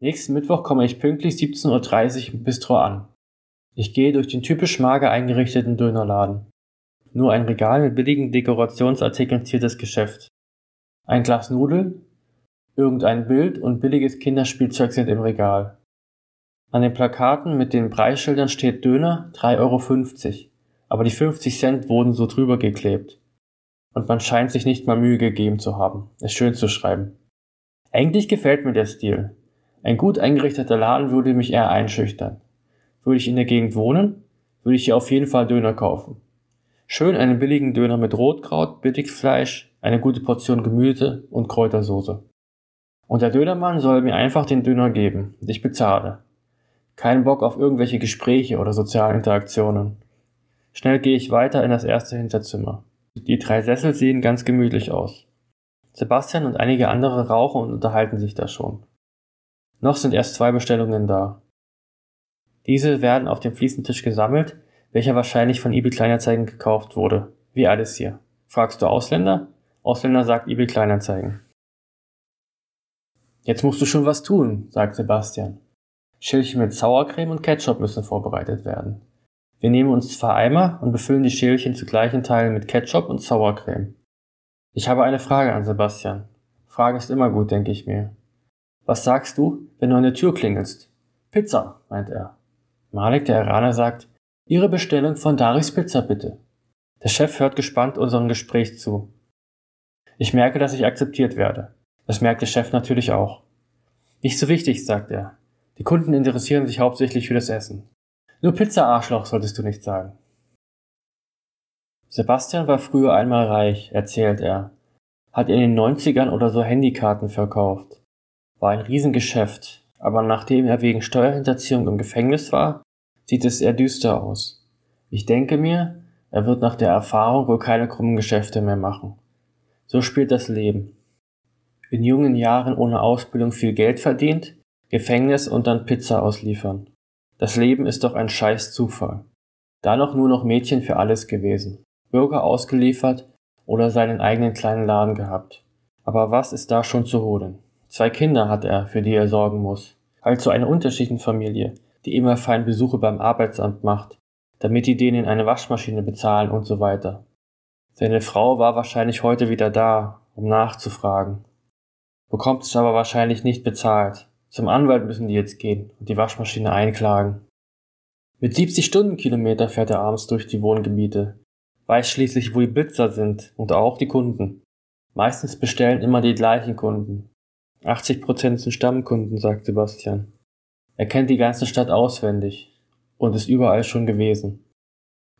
Nächsten Mittwoch komme ich pünktlich 17.30 Uhr im Bistro an. Ich gehe durch den typisch mager eingerichteten Dönerladen. Nur ein Regal mit billigen Dekorationsartikeln ziert das Geschäft. Ein Glas Nudeln, irgendein Bild und billiges Kinderspielzeug sind im Regal. An den Plakaten mit den Preisschildern steht Döner 3,50 Euro, aber die 50 Cent wurden so drüber geklebt. Und man scheint sich nicht mal Mühe gegeben zu haben, es schön zu schreiben. Eigentlich gefällt mir der Stil. Ein gut eingerichteter Laden würde mich eher einschüchtern. Würde ich in der Gegend wohnen, würde ich hier auf jeden Fall Döner kaufen. Schön einen billigen Döner mit Rotkraut, Billigfleisch, eine gute Portion Gemüse und Kräutersoße. Und der Dönermann soll mir einfach den Döner geben und ich bezahle. Kein Bock auf irgendwelche Gespräche oder sozialen Interaktionen. Schnell gehe ich weiter in das erste Hinterzimmer. Die drei Sessel sehen ganz gemütlich aus. Sebastian und einige andere rauchen und unterhalten sich da schon. Noch sind erst zwei Bestellungen da. Diese werden auf dem Fliesentisch gesammelt, welcher wahrscheinlich von eBay Kleinanzeigen gekauft wurde. Wie alles hier. Fragst du Ausländer? Ausländer sagt eBay Kleinanzeigen. Jetzt musst du schon was tun, sagt Sebastian. Schälchen mit Sauercreme und Ketchup müssen vorbereitet werden. Wir nehmen uns zwei Eimer und befüllen die Schälchen zu gleichen Teilen mit Ketchup und Sauercreme. Ich habe eine Frage an Sebastian. Frage ist immer gut, denke ich mir. Was sagst du, wenn du an der Tür klingelst? Pizza, meint er. Malik, der Iraner, sagt, Ihre Bestellung von Daris Pizza bitte. Der Chef hört gespannt unserem Gespräch zu. Ich merke, dass ich akzeptiert werde. Das merkt der Chef natürlich auch. Nicht so wichtig, sagt er. Die Kunden interessieren sich hauptsächlich für das Essen. Nur Pizza-Arschloch solltest du nicht sagen. Sebastian war früher einmal reich, erzählt er. Hat in den 90ern oder so Handykarten verkauft. War ein Riesengeschäft, aber nachdem er wegen Steuerhinterziehung im Gefängnis war, sieht es eher düster aus. Ich denke mir, er wird nach der Erfahrung wohl keine krummen Geschäfte mehr machen. So spielt das Leben in jungen Jahren ohne Ausbildung viel Geld verdient, Gefängnis und dann Pizza ausliefern. Das Leben ist doch ein scheiß Zufall. Da noch nur noch Mädchen für alles gewesen. Bürger ausgeliefert oder seinen eigenen kleinen Laden gehabt. Aber was ist da schon zu holen? Zwei Kinder hat er, für die er sorgen muss. Also eine Unterschichtenfamilie, die immer fein Besuche beim Arbeitsamt macht, damit die denen eine Waschmaschine bezahlen und so weiter. Seine Frau war wahrscheinlich heute wieder da, um nachzufragen bekommt es aber wahrscheinlich nicht bezahlt. Zum Anwalt müssen die jetzt gehen und die Waschmaschine einklagen. Mit 70 Stundenkilometer fährt er abends durch die Wohngebiete, weiß schließlich, wo die Blitzer sind und auch die Kunden. Meistens bestellen immer die gleichen Kunden. 80% sind Stammkunden, sagt Sebastian. Er kennt die ganze Stadt auswendig und ist überall schon gewesen.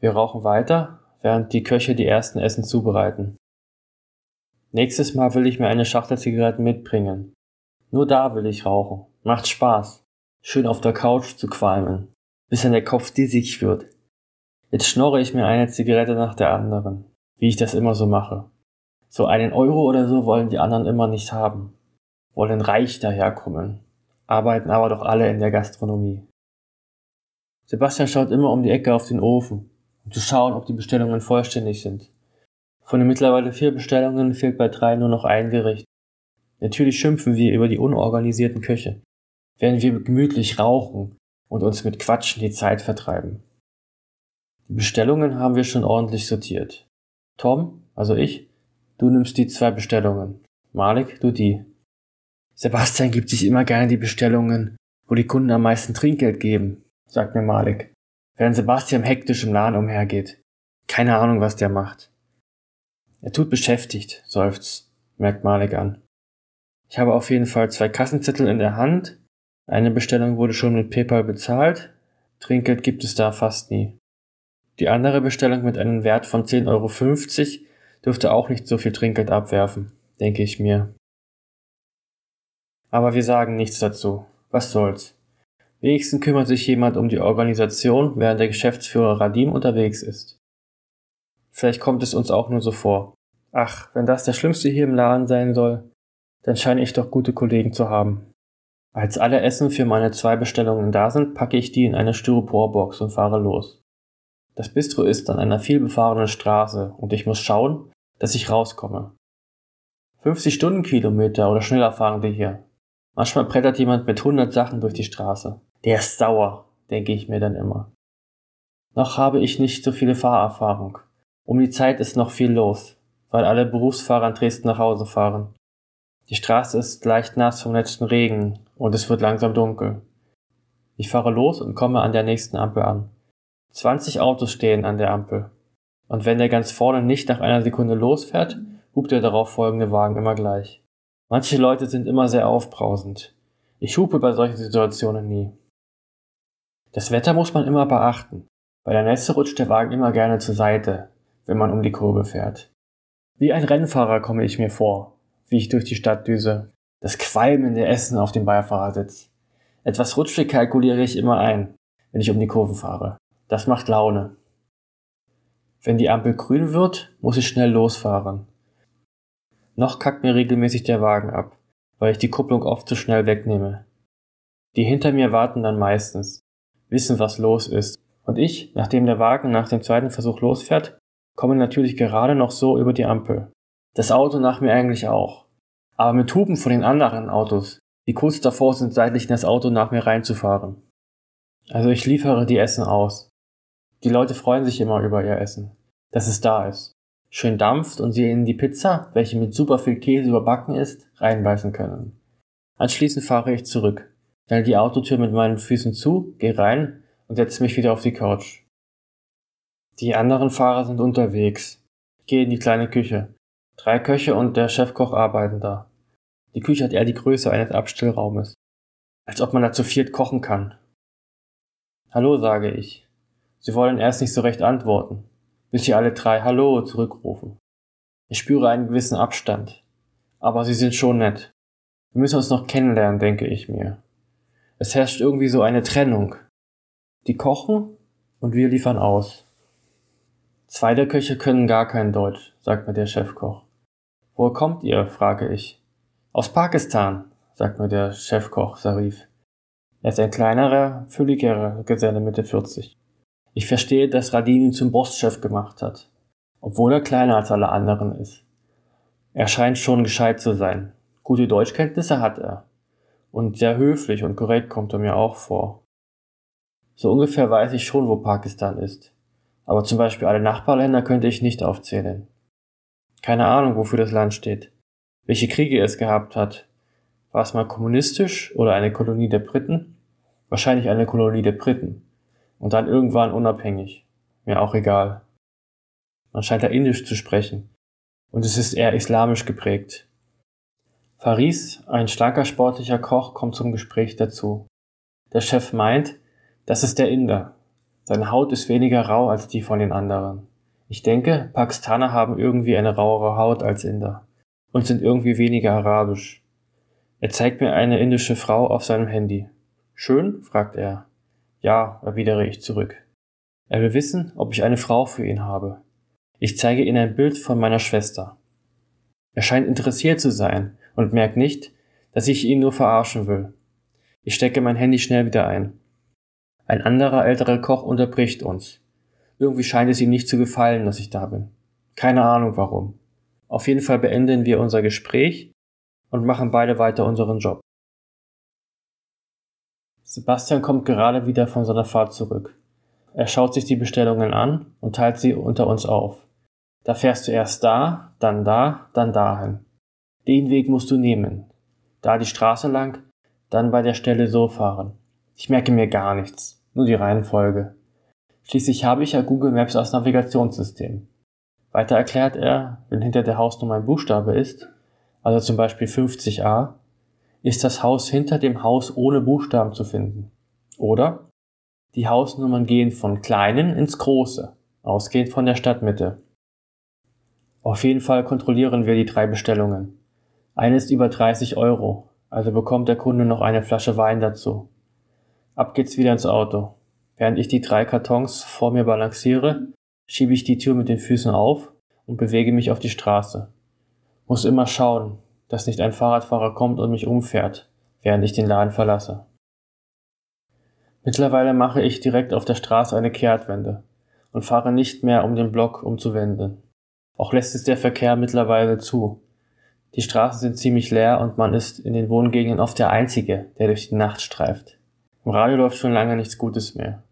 Wir rauchen weiter, während die Köche die ersten Essen zubereiten. Nächstes Mal will ich mir eine Schachtel Zigaretten mitbringen. Nur da will ich rauchen. Macht Spaß. Schön auf der Couch zu qualmen, bis dann der Kopf dissig wird. Jetzt schnorre ich mir eine Zigarette nach der anderen, wie ich das immer so mache. So einen Euro oder so wollen die anderen immer nicht haben. Wollen reich daherkommen. Arbeiten aber doch alle in der Gastronomie. Sebastian schaut immer um die Ecke auf den Ofen, um zu schauen, ob die Bestellungen vollständig sind. Von den mittlerweile vier Bestellungen fehlt bei drei nur noch ein Gericht. Natürlich schimpfen wir über die unorganisierten Köche, während wir gemütlich rauchen und uns mit Quatschen die Zeit vertreiben. Die Bestellungen haben wir schon ordentlich sortiert. Tom, also ich, du nimmst die zwei Bestellungen. Malik, du die. Sebastian gibt sich immer gerne die Bestellungen, wo die Kunden am meisten Trinkgeld geben, sagt mir Malik, während Sebastian hektisch im Laden umhergeht. Keine Ahnung, was der macht. Er tut beschäftigt, seufzt, merkt Malik an. Ich habe auf jeden Fall zwei Kassenzettel in der Hand. Eine Bestellung wurde schon mit PayPal bezahlt. Trinkgeld gibt es da fast nie. Die andere Bestellung mit einem Wert von 10,50 Euro dürfte auch nicht so viel Trinkgeld abwerfen, denke ich mir. Aber wir sagen nichts dazu. Was soll's? Wenigstens kümmert sich jemand um die Organisation, während der Geschäftsführer Radim unterwegs ist. Vielleicht kommt es uns auch nur so vor. Ach, wenn das der Schlimmste hier im Laden sein soll, dann scheine ich doch gute Kollegen zu haben. Als alle Essen für meine zwei Bestellungen da sind, packe ich die in eine Styroporbox und fahre los. Das Bistro ist an einer vielbefahrenen Straße und ich muss schauen, dass ich rauskomme. 50 Stundenkilometer oder schneller fahren wir hier. Manchmal brettert jemand mit 100 Sachen durch die Straße. Der ist sauer, denke ich mir dann immer. Noch habe ich nicht so viele Fahrerfahrung. Um die Zeit ist noch viel los, weil alle Berufsfahrer in Dresden nach Hause fahren. Die Straße ist leicht nass vom letzten Regen und es wird langsam dunkel. Ich fahre los und komme an der nächsten Ampel an. 20 Autos stehen an der Ampel. Und wenn der ganz vorne nicht nach einer Sekunde losfährt, hupt der darauf folgende Wagen immer gleich. Manche Leute sind immer sehr aufbrausend. Ich hupe bei solchen Situationen nie. Das Wetter muss man immer beachten. Bei der Nässe rutscht der Wagen immer gerne zur Seite, wenn man um die Kurve fährt. Wie ein Rennfahrer komme ich mir vor, wie ich durch die Stadt düse. Das qualmende Essen auf dem Beifahrersitz. Etwas rutschig kalkuliere ich immer ein, wenn ich um die Kurve fahre. Das macht Laune. Wenn die Ampel grün wird, muss ich schnell losfahren. Noch kackt mir regelmäßig der Wagen ab, weil ich die Kupplung oft zu schnell wegnehme. Die hinter mir warten dann meistens, wissen, was los ist. Und ich, nachdem der Wagen nach dem zweiten Versuch losfährt, komme natürlich gerade noch so über die Ampel. Das Auto nach mir eigentlich auch. Aber mit Hupen von den anderen Autos, die kurz davor sind, seitlich in das Auto nach mir reinzufahren. Also ich liefere die Essen aus. Die Leute freuen sich immer über ihr Essen, dass es da ist schön dampft und sie in die Pizza, welche mit super viel Käse überbacken ist, reinbeißen können. Anschließend fahre ich zurück, stelle die Autotür mit meinen Füßen zu, gehe rein und setze mich wieder auf die Couch. Die anderen Fahrer sind unterwegs. Ich gehe in die kleine Küche. Drei Köche und der Chefkoch arbeiten da. Die Küche hat eher die Größe eines Abstellraumes. Als ob man da zu viert kochen kann. Hallo, sage ich. Sie wollen erst nicht so recht antworten bis sie alle drei Hallo zurückrufen. Ich spüre einen gewissen Abstand. Aber sie sind schon nett. Wir müssen uns noch kennenlernen, denke ich mir. Es herrscht irgendwie so eine Trennung. Die kochen und wir liefern aus. Zwei der Köche können gar kein Deutsch, sagt mir der Chefkoch. Woher kommt ihr? frage ich. Aus Pakistan, sagt mir der Chefkoch Sarif. Er ist ein kleinerer, fülligerer Geselle Mitte 40. Ich verstehe, dass Radin ihn zum Bosschef gemacht hat, obwohl er kleiner als alle anderen ist. Er scheint schon gescheit zu sein. Gute Deutschkenntnisse hat er. Und sehr höflich und korrekt kommt er mir auch vor. So ungefähr weiß ich schon, wo Pakistan ist. Aber zum Beispiel alle Nachbarländer könnte ich nicht aufzählen. Keine Ahnung, wofür das Land steht. Welche Kriege es gehabt hat. War es mal kommunistisch oder eine Kolonie der Briten? Wahrscheinlich eine Kolonie der Briten und dann irgendwann unabhängig. Mir auch egal. Man scheint da Indisch zu sprechen und es ist eher islamisch geprägt. Faris, ein starker sportlicher Koch, kommt zum Gespräch dazu. Der Chef meint, das ist der Inder. Seine Haut ist weniger rau als die von den anderen. Ich denke, Pakistaner haben irgendwie eine rauere Haut als Inder und sind irgendwie weniger arabisch. Er zeigt mir eine indische Frau auf seinem Handy. Schön? fragt er. Ja, erwidere ich zurück. Er will wissen, ob ich eine Frau für ihn habe. Ich zeige ihm ein Bild von meiner Schwester. Er scheint interessiert zu sein und merkt nicht, dass ich ihn nur verarschen will. Ich stecke mein Handy schnell wieder ein. Ein anderer älterer Koch unterbricht uns. Irgendwie scheint es ihm nicht zu gefallen, dass ich da bin. Keine Ahnung warum. Auf jeden Fall beenden wir unser Gespräch und machen beide weiter unseren Job. Sebastian kommt gerade wieder von seiner Fahrt zurück. Er schaut sich die Bestellungen an und teilt sie unter uns auf. Da fährst du erst da, dann da, dann dahin. Den Weg musst du nehmen. Da die Straße lang, dann bei der Stelle so fahren. Ich merke mir gar nichts, nur die Reihenfolge. Schließlich habe ich ja Google Maps als Navigationssystem. Weiter erklärt er, wenn hinter der Hausnummer ein Buchstabe ist, also zum Beispiel 50a, ist das Haus hinter dem Haus ohne Buchstaben zu finden. Oder die Hausnummern gehen von kleinen ins große, ausgehend von der Stadtmitte. Auf jeden Fall kontrollieren wir die drei Bestellungen. Eine ist über 30 Euro, also bekommt der Kunde noch eine Flasche Wein dazu. Ab geht's wieder ins Auto. Während ich die drei Kartons vor mir balanciere, schiebe ich die Tür mit den Füßen auf und bewege mich auf die Straße. Muss immer schauen, dass nicht ein Fahrradfahrer kommt und mich umfährt, während ich den Laden verlasse. Mittlerweile mache ich direkt auf der Straße eine Kehrtwende und fahre nicht mehr um den Block umzuwenden. Auch lässt es der Verkehr mittlerweile zu. Die Straßen sind ziemlich leer und man ist in den Wohngegenden oft der Einzige, der durch die Nacht streift. Im Radio läuft schon lange nichts Gutes mehr.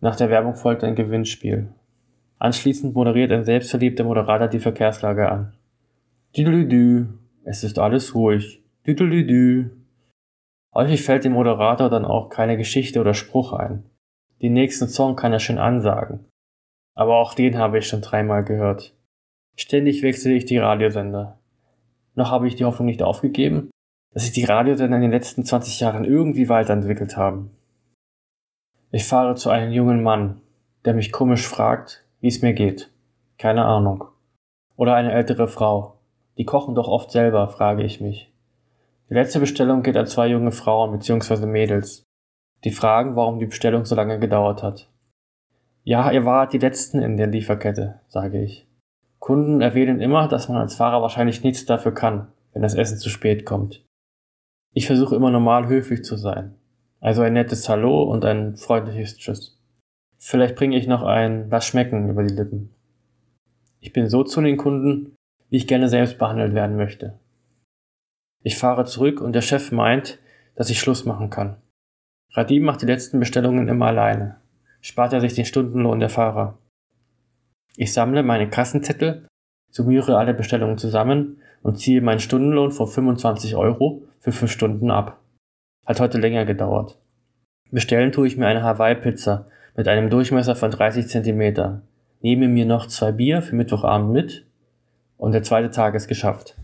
Nach der Werbung folgt ein Gewinnspiel. Anschließend moderiert ein selbstverliebter Moderator die Verkehrslage an. Düdelüdü, es ist alles ruhig. Düdelüdü. Häufig fällt dem Moderator dann auch keine Geschichte oder Spruch ein. Den nächsten Song kann er schön ansagen. Aber auch den habe ich schon dreimal gehört. Ständig wechsle ich die Radiosender. Noch habe ich die Hoffnung nicht aufgegeben, dass sich die Radiosender in den letzten 20 Jahren irgendwie weiterentwickelt haben. Ich fahre zu einem jungen Mann, der mich komisch fragt, wie es mir geht. Keine Ahnung. Oder eine ältere Frau. Die kochen doch oft selber, frage ich mich. Die letzte Bestellung geht an zwei junge Frauen bzw. Mädels. Die fragen, warum die Bestellung so lange gedauert hat. Ja, ihr wart die Letzten in der Lieferkette, sage ich. Kunden erwähnen immer, dass man als Fahrer wahrscheinlich nichts dafür kann, wenn das Essen zu spät kommt. Ich versuche immer normal höflich zu sein. Also ein nettes Hallo und ein freundliches Tschüss. Vielleicht bringe ich noch ein Lass schmecken über die Lippen. Ich bin so zu den Kunden, wie ich gerne selbst behandelt werden möchte. Ich fahre zurück und der Chef meint, dass ich Schluss machen kann. Radim macht die letzten Bestellungen immer alleine. Spart er sich den Stundenlohn der Fahrer. Ich sammle meine Kassenzettel, summiere alle Bestellungen zusammen und ziehe meinen Stundenlohn von 25 Euro für 5 Stunden ab. Hat heute länger gedauert. Bestellen tue ich mir eine Hawaii-Pizza mit einem Durchmesser von 30 cm. Nehme mir noch zwei Bier für Mittwochabend mit und der zweite Tag ist geschafft.